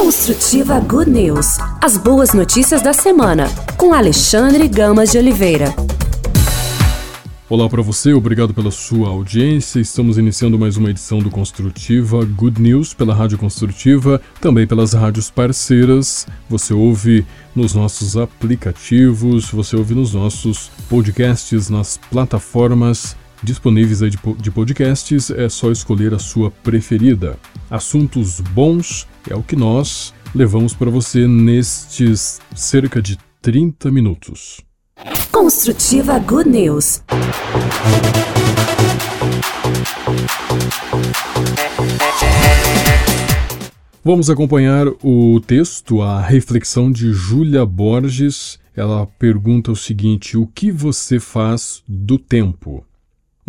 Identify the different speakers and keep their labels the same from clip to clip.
Speaker 1: Construtiva Good News. As boas notícias da semana, com Alexandre Gamas de Oliveira.
Speaker 2: Olá para você, obrigado pela sua audiência. Estamos iniciando mais uma edição do Construtiva Good News pela Rádio Construtiva, também pelas rádios parceiras. Você ouve nos nossos aplicativos, você ouve nos nossos podcasts, nas plataformas disponíveis de podcasts. É só escolher a sua preferida. Assuntos bons é o que nós levamos para você nestes cerca de 30 minutos.
Speaker 1: Construtiva Good News.
Speaker 2: Vamos acompanhar o texto, a reflexão de Júlia Borges. Ela pergunta o seguinte: O que você faz do tempo?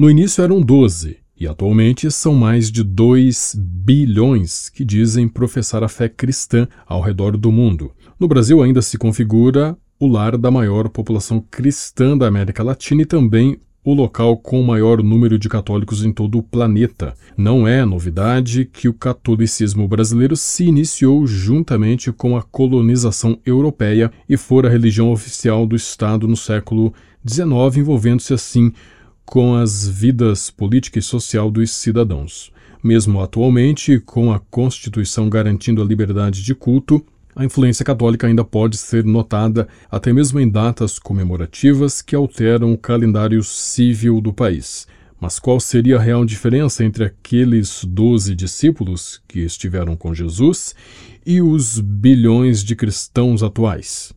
Speaker 2: No início eram 12, e atualmente são mais de 2 bilhões que dizem professar a fé cristã ao redor do mundo. No Brasil ainda se configura o lar da maior população cristã da América Latina e também o local com o maior número de católicos em todo o planeta. Não é novidade que o catolicismo brasileiro se iniciou juntamente com a colonização europeia e for a religião oficial do Estado no século XIX, envolvendo-se assim com as vidas política e social dos cidadãos. Mesmo atualmente, com a Constituição garantindo a liberdade de culto, a influência católica ainda pode ser notada até mesmo em datas comemorativas que alteram o calendário civil do país. Mas qual seria a real diferença entre aqueles doze discípulos que estiveram com Jesus e os bilhões de cristãos atuais?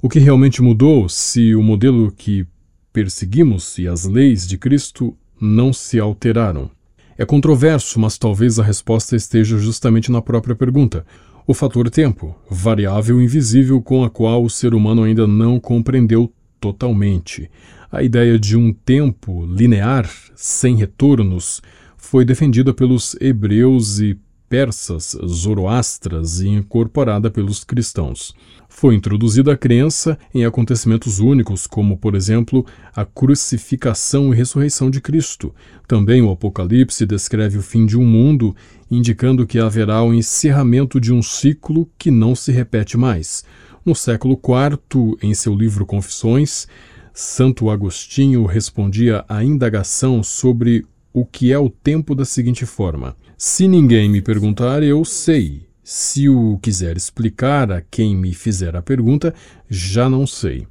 Speaker 2: O que realmente mudou se o modelo que perseguimos e as leis de Cristo não se alteraram? É controverso, mas talvez a resposta esteja justamente na própria pergunta o fator tempo, variável invisível com a qual o ser humano ainda não compreendeu totalmente. A ideia de um tempo linear, sem retornos, foi defendida pelos hebreus e persas, zoroastras e incorporada pelos cristãos. Foi introduzida a crença em acontecimentos únicos, como, por exemplo, a crucificação e ressurreição de Cristo. Também o Apocalipse descreve o fim de um mundo, indicando que haverá o encerramento de um ciclo que não se repete mais. No século IV, em seu livro Confissões, Santo Agostinho respondia à indagação sobre o que é o tempo da seguinte forma: Se ninguém me perguntar, eu sei se o quiser explicar a quem me fizer a pergunta, já não sei.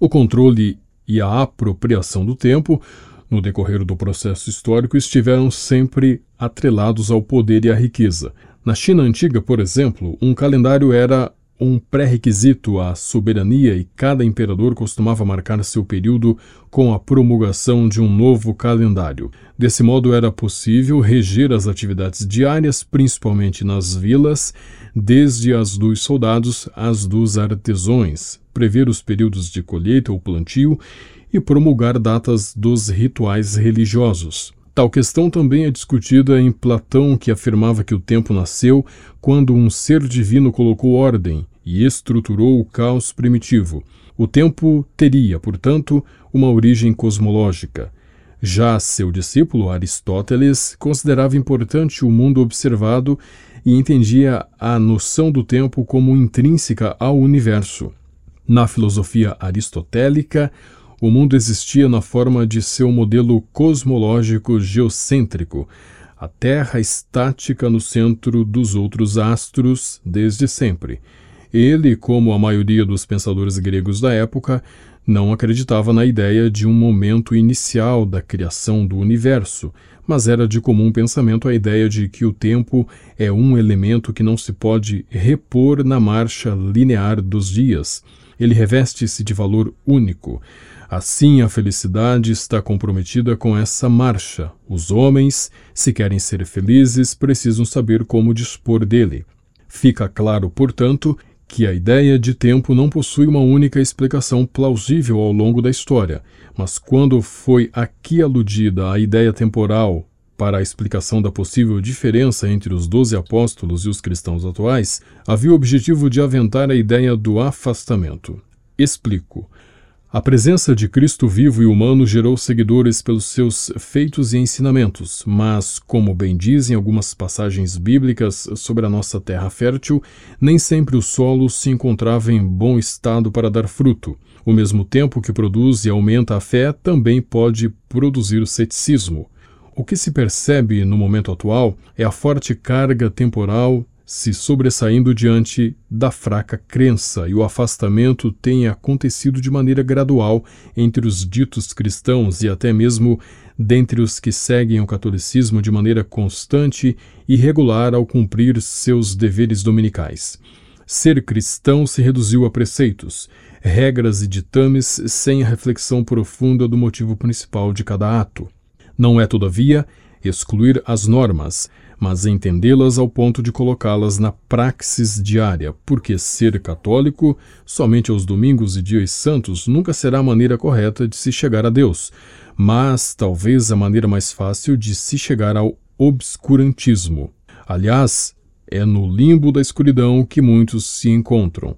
Speaker 2: O controle e a apropriação do tempo, no decorrer do processo histórico, estiveram sempre atrelados ao poder e à riqueza. Na China antiga, por exemplo, um calendário era um pré-requisito à soberania e cada imperador costumava marcar seu período com a promulgação de um novo calendário. Desse modo, era possível reger as atividades diárias, principalmente nas vilas, desde as dos soldados às dos artesãos, prever os períodos de colheita ou plantio e promulgar datas dos rituais religiosos. Tal questão também é discutida em Platão, que afirmava que o tempo nasceu quando um ser divino colocou ordem e estruturou o caos primitivo. O tempo teria, portanto, uma origem cosmológica. Já seu discípulo Aristóteles considerava importante o mundo observado e entendia a noção do tempo como intrínseca ao universo. Na filosofia aristotélica, o mundo existia na forma de seu modelo cosmológico geocêntrico, a Terra estática no centro dos outros astros desde sempre. Ele, como a maioria dos pensadores gregos da época, não acreditava na ideia de um momento inicial da criação do universo, mas era de comum pensamento a ideia de que o tempo é um elemento que não se pode repor na marcha linear dos dias. Ele reveste-se de valor único. Assim, a felicidade está comprometida com essa marcha. Os homens, se querem ser felizes, precisam saber como dispor dele. Fica claro, portanto, que a ideia de tempo não possui uma única explicação plausível ao longo da história, mas quando foi aqui aludida a ideia temporal para a explicação da possível diferença entre os doze apóstolos e os cristãos atuais, havia o objetivo de aventar a ideia do afastamento. Explico. A presença de Cristo vivo e humano gerou seguidores pelos seus feitos e ensinamentos, mas, como bem dizem algumas passagens bíblicas sobre a nossa terra fértil, nem sempre o solo se encontrava em bom estado para dar fruto. O mesmo tempo que produz e aumenta a fé também pode produzir o ceticismo. O que se percebe no momento atual é a forte carga temporal se sobressaindo diante da fraca crença, e o afastamento tem acontecido de maneira gradual entre os ditos cristãos e até mesmo dentre os que seguem o catolicismo de maneira constante e regular ao cumprir seus deveres dominicais. Ser cristão se reduziu a preceitos, regras e ditames sem a reflexão profunda do motivo principal de cada ato. Não é, todavia, excluir as normas, mas entendê-las ao ponto de colocá-las na praxis diária, porque ser católico somente aos domingos e dias santos nunca será a maneira correta de se chegar a Deus, mas talvez a maneira mais fácil de se chegar ao obscurantismo. Aliás, é no limbo da escuridão que muitos se encontram.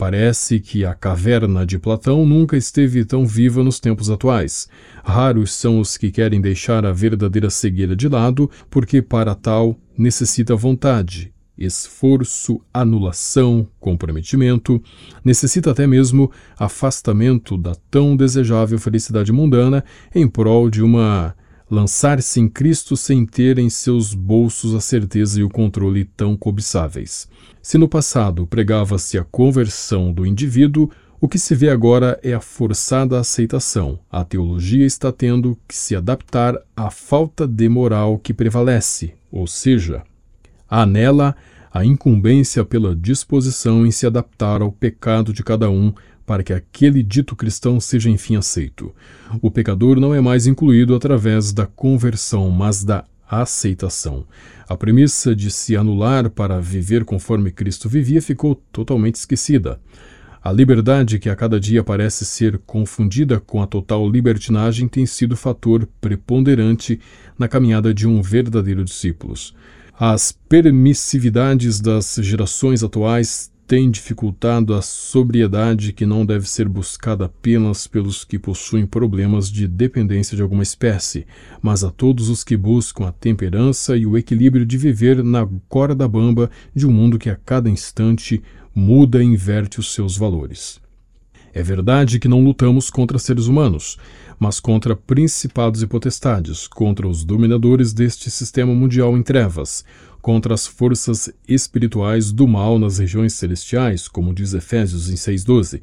Speaker 2: Parece que a caverna de Platão nunca esteve tão viva nos tempos atuais. Raros são os que querem deixar a verdadeira cegueira de lado, porque para tal necessita vontade, esforço, anulação, comprometimento, necessita até mesmo afastamento da tão desejável felicidade mundana em prol de uma lançar-se em Cristo sem ter em seus bolsos a certeza e o controle tão cobiçáveis. Se no passado pregava-se a conversão do indivíduo, o que se vê agora é a forçada aceitação. A teologia está tendo que se adaptar à falta de moral que prevalece, ou seja, há nela a incumbência pela disposição em se adaptar ao pecado de cada um para que aquele dito cristão seja enfim aceito. O pecador não é mais incluído através da conversão, mas da aceitação. A premissa de se anular para viver conforme Cristo vivia ficou totalmente esquecida. A liberdade que a cada dia parece ser confundida com a total libertinagem tem sido fator preponderante na caminhada de um verdadeiro discípulo. As permissividades das gerações atuais tem dificultado a sobriedade que não deve ser buscada apenas pelos que possuem problemas de dependência de alguma espécie, mas a todos os que buscam a temperança e o equilíbrio de viver na corda bamba de um mundo que a cada instante muda e inverte os seus valores. É verdade que não lutamos contra seres humanos, mas contra principados e potestades, contra os dominadores deste sistema mundial em trevas, contra as forças espirituais do mal nas regiões celestiais, como diz Efésios em 6,12.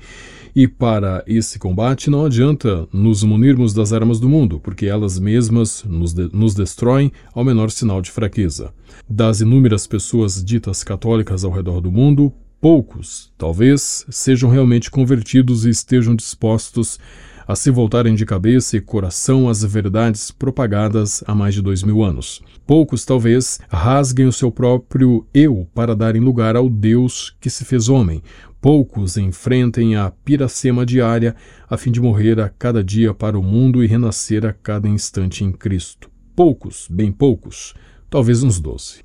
Speaker 2: E para esse combate não adianta nos munirmos das armas do mundo, porque elas mesmas nos, de nos destroem ao menor sinal de fraqueza. Das inúmeras pessoas ditas católicas ao redor do mundo, poucos, talvez, sejam realmente convertidos e estejam dispostos a se voltarem de cabeça e coração às verdades propagadas há mais de dois mil anos. Poucos, talvez, rasguem o seu próprio eu para darem lugar ao Deus que se fez homem. Poucos enfrentem a piracema diária a fim de morrer a cada dia para o mundo e renascer a cada instante em Cristo. Poucos, bem poucos, talvez uns doze.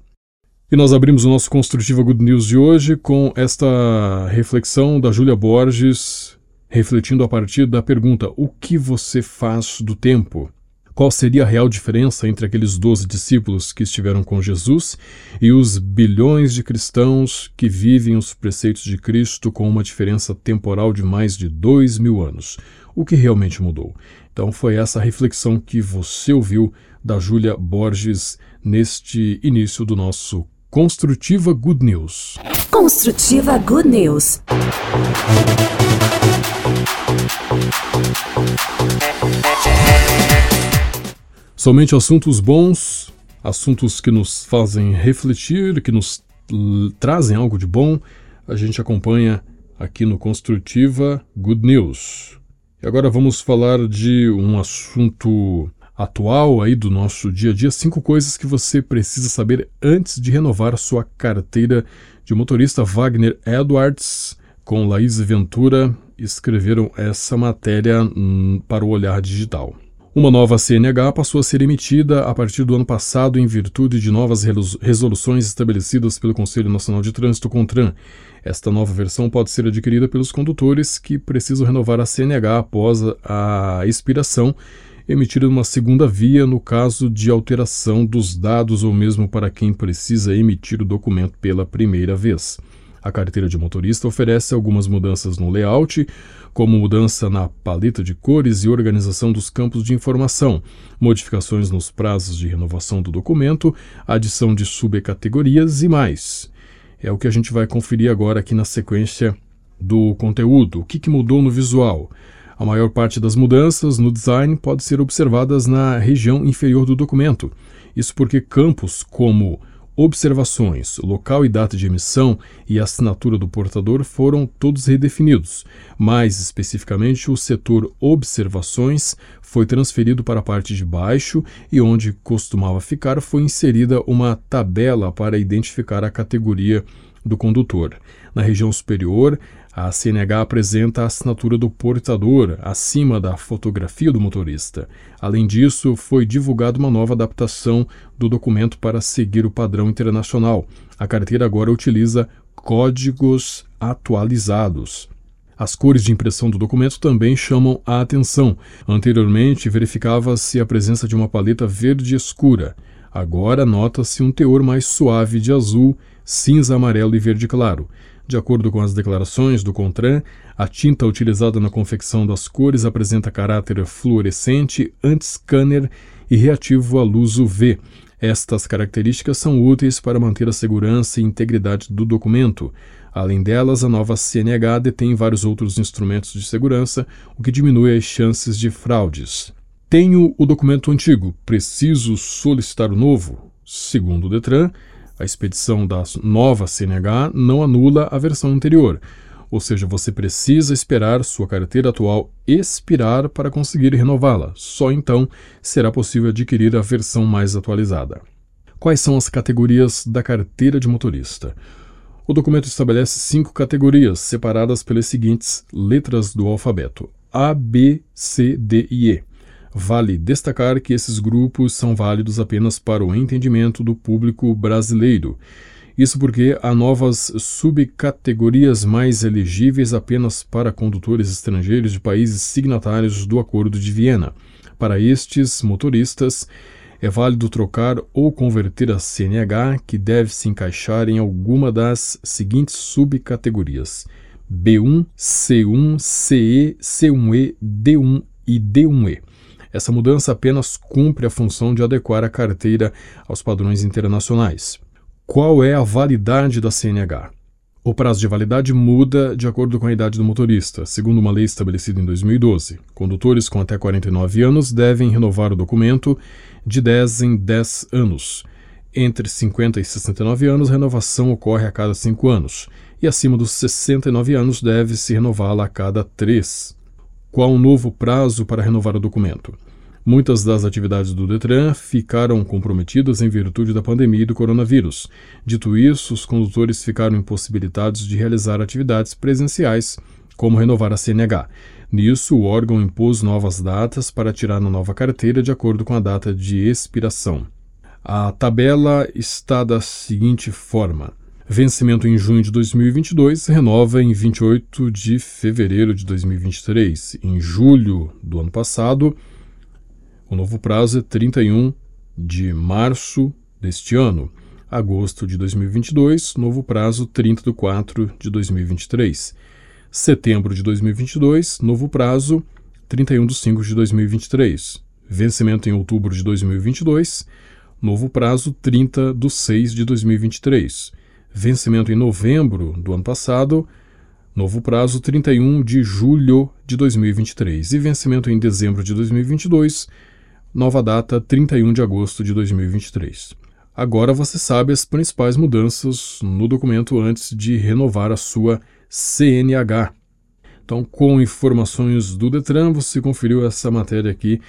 Speaker 2: E nós abrimos o nosso Construtiva Good News de hoje com esta reflexão da Júlia Borges, refletindo a partir da pergunta: o que você faz do tempo? Qual seria a real diferença entre aqueles doze discípulos que estiveram com Jesus e os bilhões de cristãos que vivem os preceitos de Cristo com uma diferença temporal de mais de dois mil anos? O que realmente mudou? Então, foi essa reflexão que você ouviu da Júlia Borges neste início do nosso Construtiva Good News.
Speaker 1: Construtiva Good News.
Speaker 2: Somente assuntos bons, assuntos que nos fazem refletir, que nos trazem algo de bom, a gente acompanha aqui no Construtiva Good News. E agora vamos falar de um assunto atual aí do nosso dia a dia, cinco coisas que você precisa saber antes de renovar sua carteira de motorista. Wagner Edwards com Laís Ventura escreveram essa matéria hum, para o Olhar Digital. Uma nova CNH passou a ser emitida a partir do ano passado em virtude de novas resoluções estabelecidas pelo Conselho Nacional de Trânsito CONTRAN. Esta nova versão pode ser adquirida pelos condutores que precisam renovar a CNH após a expiração, emitida numa segunda via no caso de alteração dos dados ou mesmo para quem precisa emitir o documento pela primeira vez. A carteira de motorista oferece algumas mudanças no layout, como mudança na paleta de cores e organização dos campos de informação, modificações nos prazos de renovação do documento, adição de subcategorias e mais. É o que a gente vai conferir agora aqui na sequência do conteúdo. O que, que mudou no visual? A maior parte das mudanças no design pode ser observadas na região inferior do documento. Isso porque campos como observações, local e data de emissão e assinatura do portador foram todos redefinidos. Mais especificamente, o setor observações foi transferido para a parte de baixo e onde costumava ficar foi inserida uma tabela para identificar a categoria do condutor. Na região superior, a CNH apresenta a assinatura do portador acima da fotografia do motorista. Além disso, foi divulgada uma nova adaptação do documento para seguir o padrão internacional. A carteira agora utiliza códigos atualizados. As cores de impressão do documento também chamam a atenção. Anteriormente, verificava-se a presença de uma paleta verde escura. Agora nota-se um teor mais suave de azul, cinza, amarelo e verde claro. De acordo com as declarações do CONTRAN, a tinta utilizada na confecção das cores apresenta caráter fluorescente, anti-scanner e reativo à luz UV. Estas características são úteis para manter a segurança e integridade do documento. Além delas, a nova CNH detém vários outros instrumentos de segurança, o que diminui as chances de fraudes. Tenho o documento antigo, preciso solicitar o novo? Segundo o Detran, a expedição da nova CNH não anula a versão anterior, ou seja, você precisa esperar sua carteira atual expirar para conseguir renová-la. Só então será possível adquirir a versão mais atualizada. Quais são as categorias da carteira de motorista? O documento estabelece cinco categorias, separadas pelas seguintes letras do alfabeto: A, B, C, D e E. Vale destacar que esses grupos são válidos apenas para o entendimento do público brasileiro. Isso porque há novas subcategorias mais elegíveis apenas para condutores estrangeiros de países signatários do Acordo de Viena. Para estes motoristas, é válido trocar ou converter a CNH, que deve se encaixar em alguma das seguintes subcategorias: B1, C1, CE, C1E, D1 e D1E. Essa mudança apenas cumpre a função de adequar a carteira aos padrões internacionais. Qual é a validade da CNH? O prazo de validade muda de acordo com a idade do motorista, segundo uma lei estabelecida em 2012. Condutores com até 49 anos devem renovar o documento de 10 em 10 anos. Entre 50 e 69 anos, renovação ocorre a cada 5 anos, e acima dos 69 anos deve-se renová-la a cada 3. Qual o novo prazo para renovar o documento? Muitas das atividades do Detran ficaram comprometidas em virtude da pandemia e do coronavírus. Dito isso, os condutores ficaram impossibilitados de realizar atividades presenciais, como renovar a CNH. Nisso, o órgão impôs novas datas para tirar na nova carteira de acordo com a data de expiração. A tabela está da seguinte forma: Vencimento em junho de 2022, renova em 28 de fevereiro de 2023. Em julho do ano passado, o novo prazo é 31 de março deste ano. Agosto de 2022, novo prazo 30 de 4 de 2023. Setembro de 2022, novo prazo 31 de 5 de 2023. Vencimento em outubro de 2022, novo prazo 30 de 6 de 2023 vencimento em novembro do ano passado, novo prazo 31 de julho de 2023 e vencimento em dezembro de 2022, nova data 31 de agosto de 2023. Agora você sabe as principais mudanças no documento antes de renovar a sua CNH. Então, com informações do Detran, você conferiu essa matéria aqui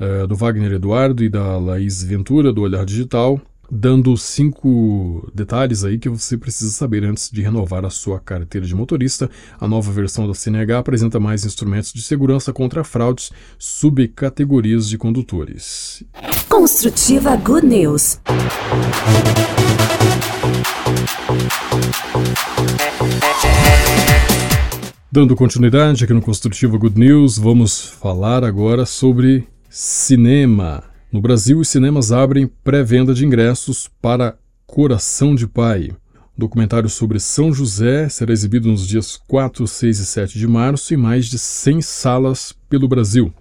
Speaker 2: uh, do Wagner Eduardo e da Laís Ventura, do Olhar Digital, dando cinco detalhes aí que você precisa saber antes de renovar a sua carteira de motorista. A nova versão da CNH apresenta mais instrumentos de segurança contra fraudes, subcategorias de condutores.
Speaker 1: Construtiva Good News.
Speaker 2: Dando continuidade aqui no Construtiva Good News, vamos falar agora sobre cinema. No Brasil, os cinemas abrem pré-venda de ingressos para Coração de Pai. O documentário sobre São José será exibido nos dias 4, 6 e 7 de março em mais de 100 salas pelo Brasil.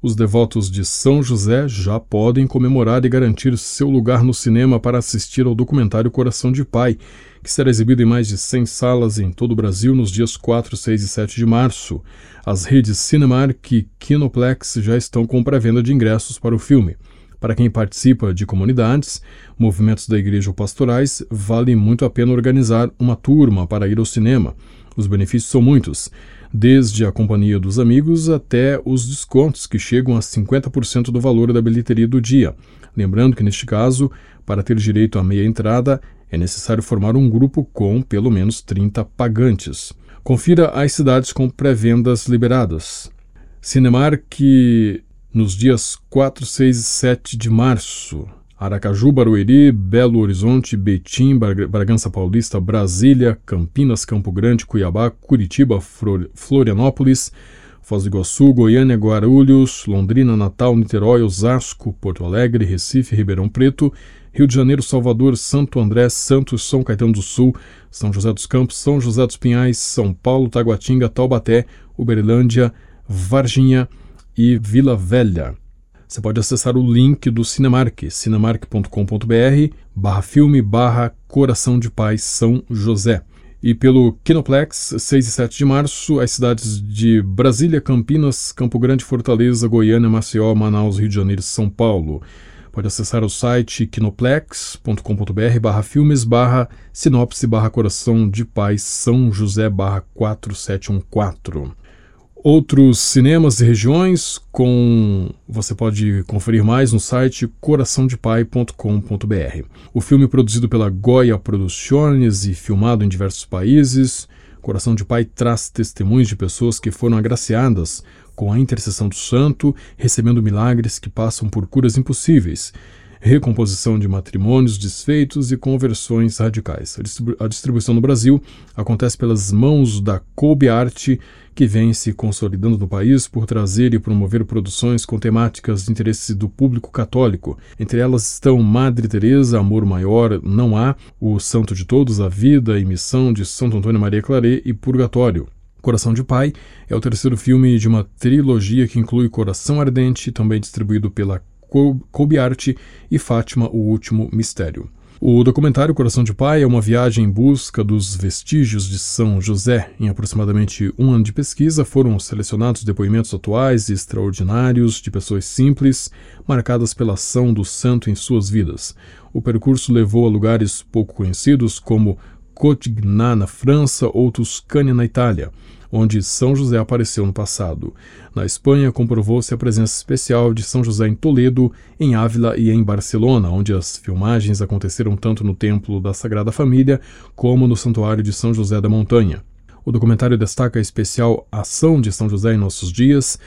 Speaker 2: Os devotos de São José já podem comemorar e garantir seu lugar no cinema para assistir ao documentário Coração de Pai, que será exibido em mais de 100 salas em todo o Brasil nos dias 4, 6 e 7 de março. As redes Cinemark e Kinoplex já estão com pré-venda de ingressos para o filme. Para quem participa de comunidades, movimentos da igreja ou pastorais, vale muito a pena organizar uma turma para ir ao cinema. Os benefícios são muitos, desde a companhia dos amigos até os descontos que chegam a 50% do valor da bilheteria do dia. Lembrando que, neste caso, para ter direito à meia entrada, é necessário formar um grupo com pelo menos 30 pagantes. Confira as cidades com pré-vendas liberadas. Cinemark nos dias 4, 6 e 7 de março. Aracaju, Barueri, Belo Horizonte, Betim, Bragança Paulista, Brasília, Campinas, Campo Grande, Cuiabá, Curitiba, Florianópolis, Foz do Iguaçu, Goiânia, Guarulhos, Londrina, Natal, Niterói, Osasco, Porto Alegre, Recife, Ribeirão Preto, Rio de Janeiro, Salvador, Santo André, Santos, São Caetano do Sul, São José dos Campos, São José dos Pinhais, São Paulo, Taguatinga, Taubaté, Uberlândia, Varginha e Vila Velha. Você pode acessar o link do Cinemark, cinemark.com.br barra filme barra Coração de Paz São José. E pelo Kinoplex, 6 e 7 de março, as cidades de Brasília, Campinas, Campo Grande, Fortaleza, Goiânia, Maceió, Manaus, Rio de Janeiro e São Paulo. Pode acessar o site kinoplex.com.br barra filmes barra sinopse barra coração de paz São José barra 4714. Outros cinemas e regiões com você pode conferir mais no site coraçãodepai.com.br. O filme produzido pela Goya Producciones e filmado em diversos países, Coração de Pai traz testemunhos de pessoas que foram agraciadas com a intercessão do santo, recebendo milagres que passam por curas impossíveis, recomposição de matrimônios desfeitos e conversões radicais. A distribuição no Brasil acontece pelas mãos da Kobe Art, que vem se consolidando no país por trazer e promover produções com temáticas de interesse do público católico. Entre elas estão Madre Teresa, Amor Maior, Não Há, O Santo de Todos, A Vida e Missão de Santo Antônio Maria Claret e Purgatório. Coração de Pai é o terceiro filme de uma trilogia que inclui Coração Ardente, também distribuído pela Kobe Art, e Fátima, o Último Mistério. O documentário Coração de Pai é uma viagem em busca dos vestígios de São José. Em aproximadamente um ano de pesquisa, foram selecionados depoimentos atuais e extraordinários de pessoas simples, marcadas pela ação do santo em suas vidas. O percurso levou a lugares pouco conhecidos, como Cotignan, na França, ou Tuscânia, na Itália onde São José apareceu no passado. Na Espanha, comprovou-se a presença especial de São José em Toledo, em Ávila e em Barcelona, onde as filmagens aconteceram tanto no Templo da Sagrada Família como no Santuário de São José da Montanha. O documentário destaca a especial ação de São José em nossos dias,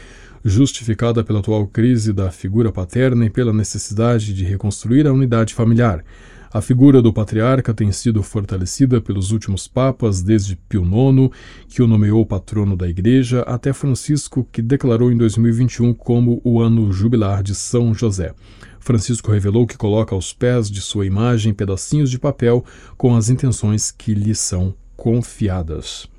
Speaker 2: justificada pela atual crise da figura paterna e pela necessidade de reconstruir a unidade familiar. A figura do patriarca tem sido fortalecida pelos últimos papas, desde Pio IX, que o nomeou patrono da Igreja, até Francisco, que declarou em 2021 como o ano jubilar de São José. Francisco revelou que coloca aos pés de sua imagem pedacinhos de papel com as intenções que lhe são confiadas.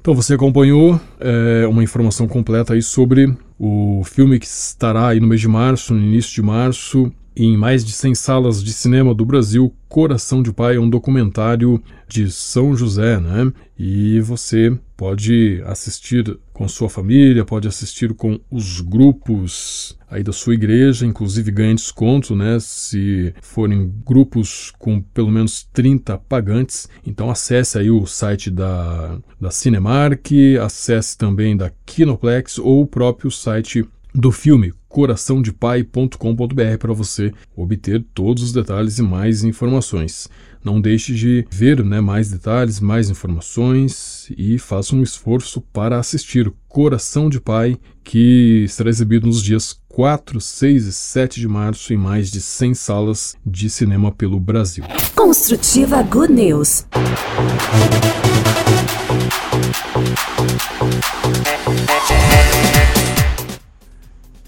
Speaker 2: Então você acompanhou é, uma informação completa aí sobre o filme que estará aí no mês de março, no início de março, em mais de 100 salas de cinema do Brasil, Coração de Pai é um documentário de São José, né? E você pode assistir com sua família, pode assistir com os grupos aí da sua igreja, inclusive ganha desconto, né? Se forem grupos com pelo menos 30 pagantes. Então acesse aí o site da, da Cinemark, acesse também da Kinoplex ou o próprio site do filme coraçãodepai.com.br para você obter todos os detalhes e mais informações. Não deixe de ver né, mais detalhes, mais informações e faça um esforço para assistir Coração de Pai, que será exibido nos dias 4, 6 e 7 de março em mais de 100 salas de cinema pelo Brasil.
Speaker 1: Construtiva Good News.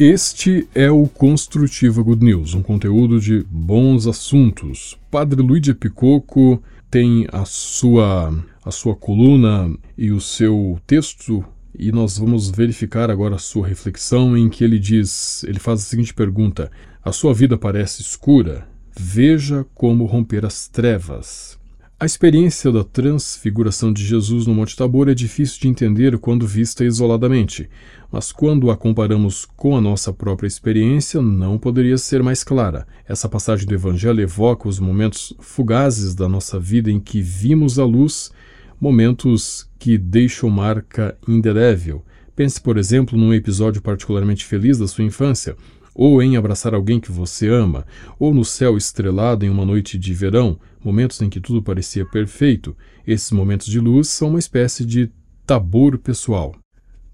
Speaker 2: Este é o Construtiva Good News, um conteúdo de bons assuntos. Padre Luigi Picoco tem a sua, a sua coluna e o seu texto e nós vamos verificar agora a sua reflexão em que ele diz, ele faz a seguinte pergunta: A sua vida parece escura? Veja como romper as trevas. A experiência da transfiguração de Jesus no Monte Tabor é difícil de entender quando vista isoladamente, mas quando a comparamos com a nossa própria experiência, não poderia ser mais clara. Essa passagem do Evangelho evoca os momentos fugazes da nossa vida em que vimos a luz, momentos que deixam marca indelével. Pense, por exemplo, num episódio particularmente feliz da sua infância, ou em abraçar alguém que você ama, ou no céu estrelado em uma noite de verão, momentos em que tudo parecia perfeito. Esses momentos de luz são uma espécie de tabor pessoal.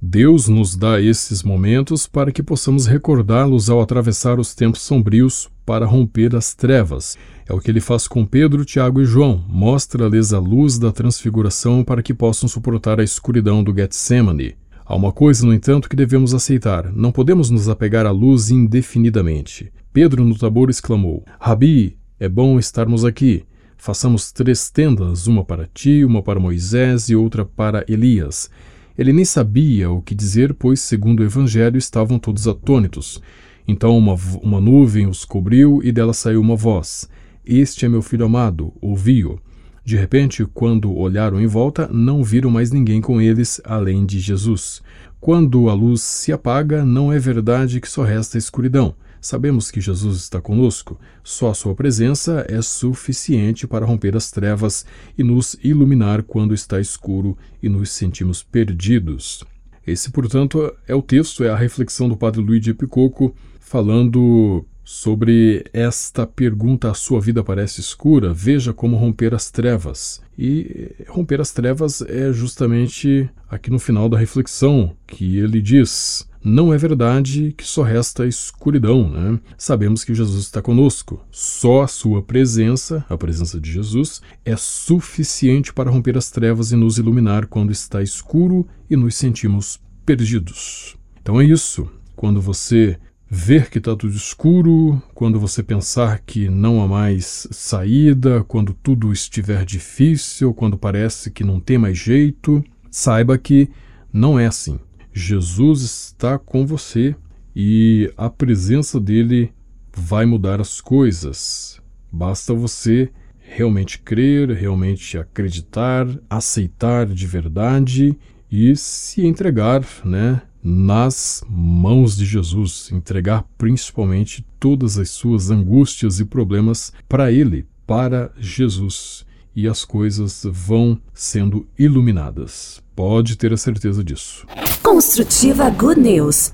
Speaker 2: Deus nos dá esses momentos para que possamos recordá-los ao atravessar os tempos sombrios para romper as trevas. É o que ele faz com Pedro, Tiago e João. Mostra-lhes a luz da transfiguração para que possam suportar a escuridão do Getsemane. Há uma coisa, no entanto, que devemos aceitar: não podemos nos apegar à luz indefinidamente. Pedro no Tabor exclamou: Rabi, é bom estarmos aqui. Façamos três tendas, uma para ti, uma para Moisés e outra para Elias. Ele nem sabia o que dizer, pois, segundo o Evangelho, estavam todos atônitos. Então uma, uma nuvem os cobriu e dela saiu uma voz: Este é meu filho amado, ouvi-o. De repente, quando olharam em volta, não viram mais ninguém com eles além de Jesus. Quando a luz se apaga, não é verdade que só resta escuridão. Sabemos que Jesus está conosco, só a sua presença é suficiente para romper as trevas e nos iluminar quando está escuro e nos sentimos perdidos. Esse, portanto, é o texto, é a reflexão do Padre Luiz de Picoco falando sobre esta pergunta: a sua vida parece escura? Veja como romper as trevas. E romper as trevas é justamente aqui no final da reflexão que ele diz: não é verdade que só resta escuridão, né? Sabemos que Jesus está conosco. Só a sua presença, a presença de Jesus, é suficiente para romper as trevas e nos iluminar quando está escuro e nos sentimos perdidos. Então é isso. Quando você ver que está tudo escuro, quando você pensar que não há mais saída, quando tudo estiver difícil, quando parece que não tem mais jeito, saiba que não é assim. Jesus está com você e a presença dele vai mudar as coisas. Basta você realmente crer, realmente acreditar, aceitar de verdade e se entregar, né, nas mãos de Jesus, entregar principalmente todas as suas angústias e problemas para Ele, para Jesus, e as coisas vão sendo iluminadas. Pode ter a certeza disso.
Speaker 1: Construtiva Good News.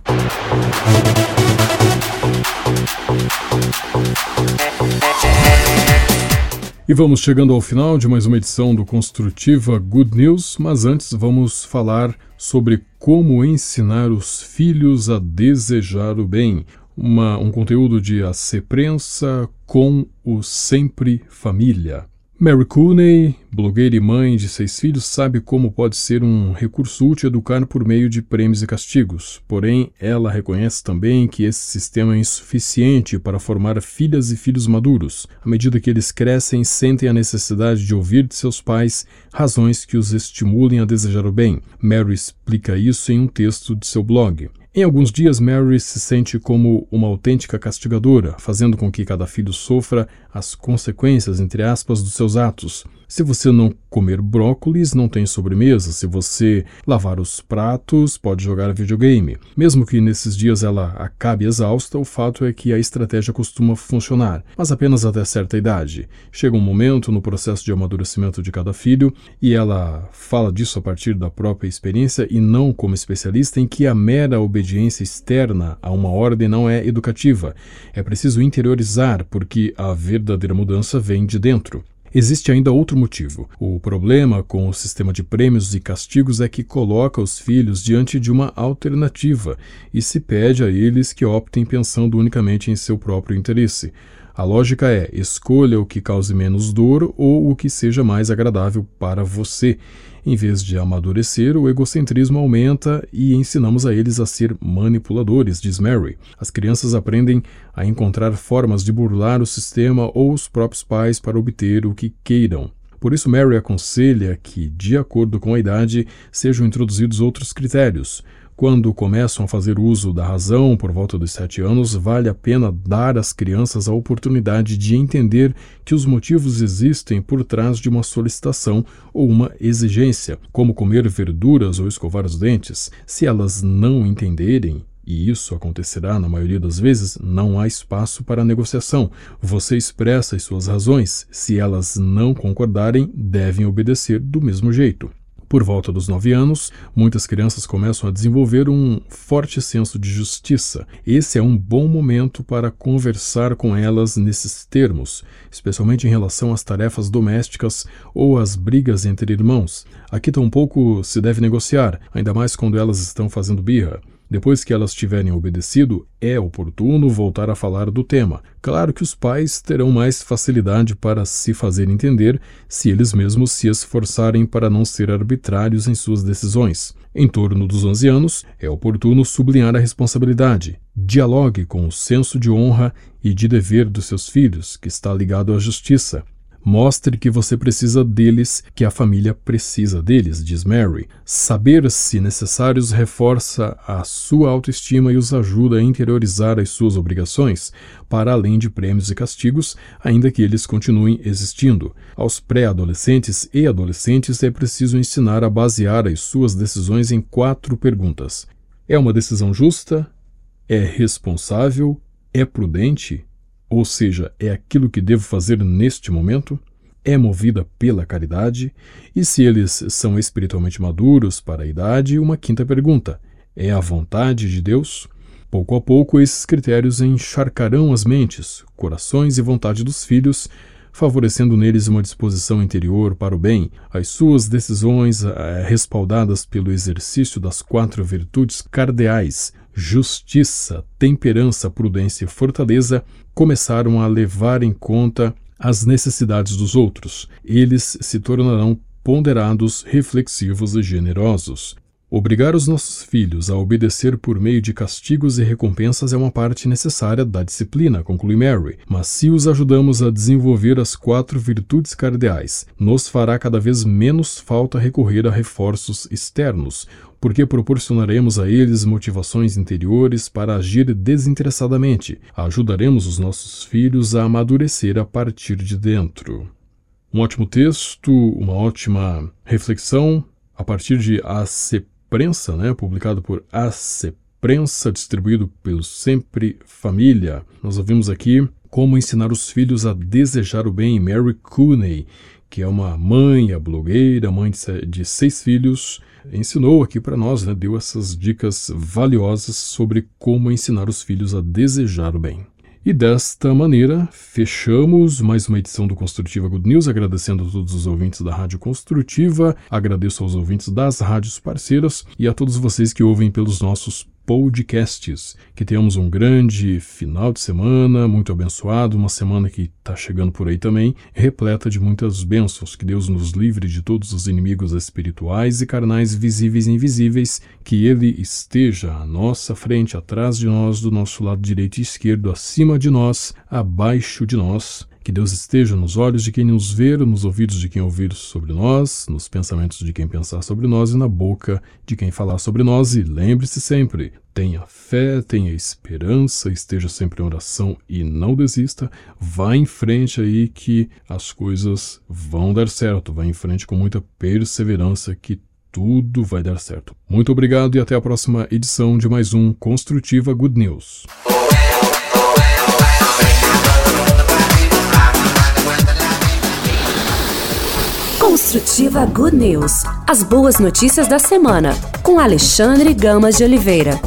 Speaker 2: E vamos chegando ao final de mais uma edição do Construtiva Good News, mas antes vamos falar sobre como ensinar os filhos a desejar o bem. Uma, um conteúdo de AC Prensa com o Sempre Família. Mary Cooney, blogueira e mãe de seis filhos, sabe como pode ser um recurso útil educar por meio de prêmios e castigos. Porém, ela reconhece também que esse sistema é insuficiente para formar filhas e filhos maduros. À medida que eles crescem, sentem a necessidade de ouvir de seus pais razões que os estimulem a desejar o bem. Mary explica isso em um texto de seu blog. Em alguns dias, Mary se sente como uma autêntica castigadora, fazendo com que cada filho sofra as consequências, entre aspas, dos seus atos. Se você não comer brócolis não tem sobremesa. Se você lavar os pratos, pode jogar videogame. Mesmo que nesses dias ela acabe exausta, o fato é que a estratégia costuma funcionar, mas apenas até certa idade. Chega um momento no processo de amadurecimento de cada filho, e ela fala disso a partir da própria experiência e não como especialista, em que a mera obediência externa a uma ordem não é educativa. É preciso interiorizar, porque a verdadeira mudança vem de dentro. Existe ainda outro motivo. O problema com o sistema de prêmios e castigos é que coloca os filhos diante de uma alternativa e se pede a eles que optem pensando unicamente em seu próprio interesse. A lógica é: escolha o que cause menos dor ou o que seja mais agradável para você. Em vez de amadurecer, o egocentrismo aumenta e ensinamos a eles a ser manipuladores, diz Mary. As crianças aprendem a encontrar formas de burlar o sistema ou os próprios pais para obter o que queiram. Por isso, Mary aconselha que, de acordo com a idade, sejam introduzidos outros critérios. Quando começam a fazer uso da razão por volta dos sete anos, vale a pena dar às crianças a oportunidade de entender que os motivos existem por trás de uma solicitação ou uma exigência, como comer verduras ou escovar os dentes. Se elas não entenderem, e isso acontecerá na maioria das vezes, não há espaço para negociação. Você expressa as suas razões. Se elas não concordarem, devem obedecer do mesmo jeito. Por volta dos nove anos, muitas crianças começam a desenvolver um forte senso de justiça. Esse é um bom momento para conversar com elas nesses termos, especialmente em relação às tarefas domésticas ou às brigas entre irmãos. Aqui tampouco se deve negociar, ainda mais quando elas estão fazendo birra. Depois que elas tiverem obedecido, é oportuno voltar a falar do tema. Claro que os pais terão mais facilidade para se fazer entender se eles mesmos se esforçarem para não ser arbitrários em suas decisões. Em torno dos 11 anos, é oportuno sublinhar a responsabilidade. Dialogue com o senso de honra e de dever dos seus filhos, que está ligado à justiça. Mostre que você precisa deles, que a família precisa deles, diz Mary. Saber, se necessários, reforça a sua autoestima e os ajuda a interiorizar as suas obrigações, para além de prêmios e castigos, ainda que eles continuem existindo. Aos pré-adolescentes e adolescentes é preciso ensinar a basear as suas decisões em quatro perguntas: É uma decisão justa? É responsável? É prudente? Ou seja, é aquilo que devo fazer neste momento? É movida pela caridade? E se eles são espiritualmente maduros para a idade, uma quinta pergunta: é a vontade de Deus? Pouco a pouco, esses critérios encharcarão as mentes, corações e vontade dos filhos, favorecendo neles uma disposição interior para o bem, as suas decisões eh, respaldadas pelo exercício das quatro virtudes cardeais justiça, temperança, prudência e fortaleza começaram a levar em conta as necessidades dos outros. Eles se tornarão ponderados, reflexivos e generosos. Obrigar os nossos filhos a obedecer por meio de castigos e recompensas é uma parte necessária da disciplina, conclui Mary, mas se os ajudamos a desenvolver as quatro virtudes cardeais, nos fará cada vez menos falta recorrer a reforços externos, porque proporcionaremos a eles motivações interiores para agir desinteressadamente. Ajudaremos os nossos filhos a amadurecer a partir de dentro. Um ótimo texto, uma ótima reflexão a partir de ACP Prensa, né, publicado por AC Prensa, distribuído pelo Sempre Família. Nós ouvimos aqui como ensinar os filhos a desejar o bem, Mary Cooney, que é uma mãe, a blogueira, mãe de seis filhos, ensinou aqui para nós, né, deu essas dicas valiosas sobre como ensinar os filhos a desejar o bem. E desta maneira, fechamos mais uma edição do Construtiva Good News, agradecendo a todos os ouvintes da Rádio Construtiva, agradeço aos ouvintes das rádios parceiras e a todos vocês que ouvem pelos nossos podcasts. Que tenhamos um grande final de semana, muito abençoado, uma semana que está chegando por aí também, repleta de muitas bênçãos. Que Deus nos livre de todos os inimigos espirituais e carnais visíveis e invisíveis, que Ele esteja à nossa frente, atrás de nós, do nosso lado direito e esquerdo, acima de nós, abaixo de nós Que Deus esteja nos olhos de quem nos vê, nos ouvidos de quem ouvir sobre nós, nos pensamentos de quem pensar sobre nós e na boca de quem falar sobre nós. E lembre-se sempre: tenha fé, tenha esperança, esteja sempre em oração e não desista. Vá em frente aí que as coisas vão dar certo. Vá em frente com muita perseverança que tudo vai dar certo. Muito obrigado e até a próxima edição de mais um Construtiva Good News.
Speaker 1: Construtiva Good News. As boas notícias da semana, com Alexandre Gamas de Oliveira.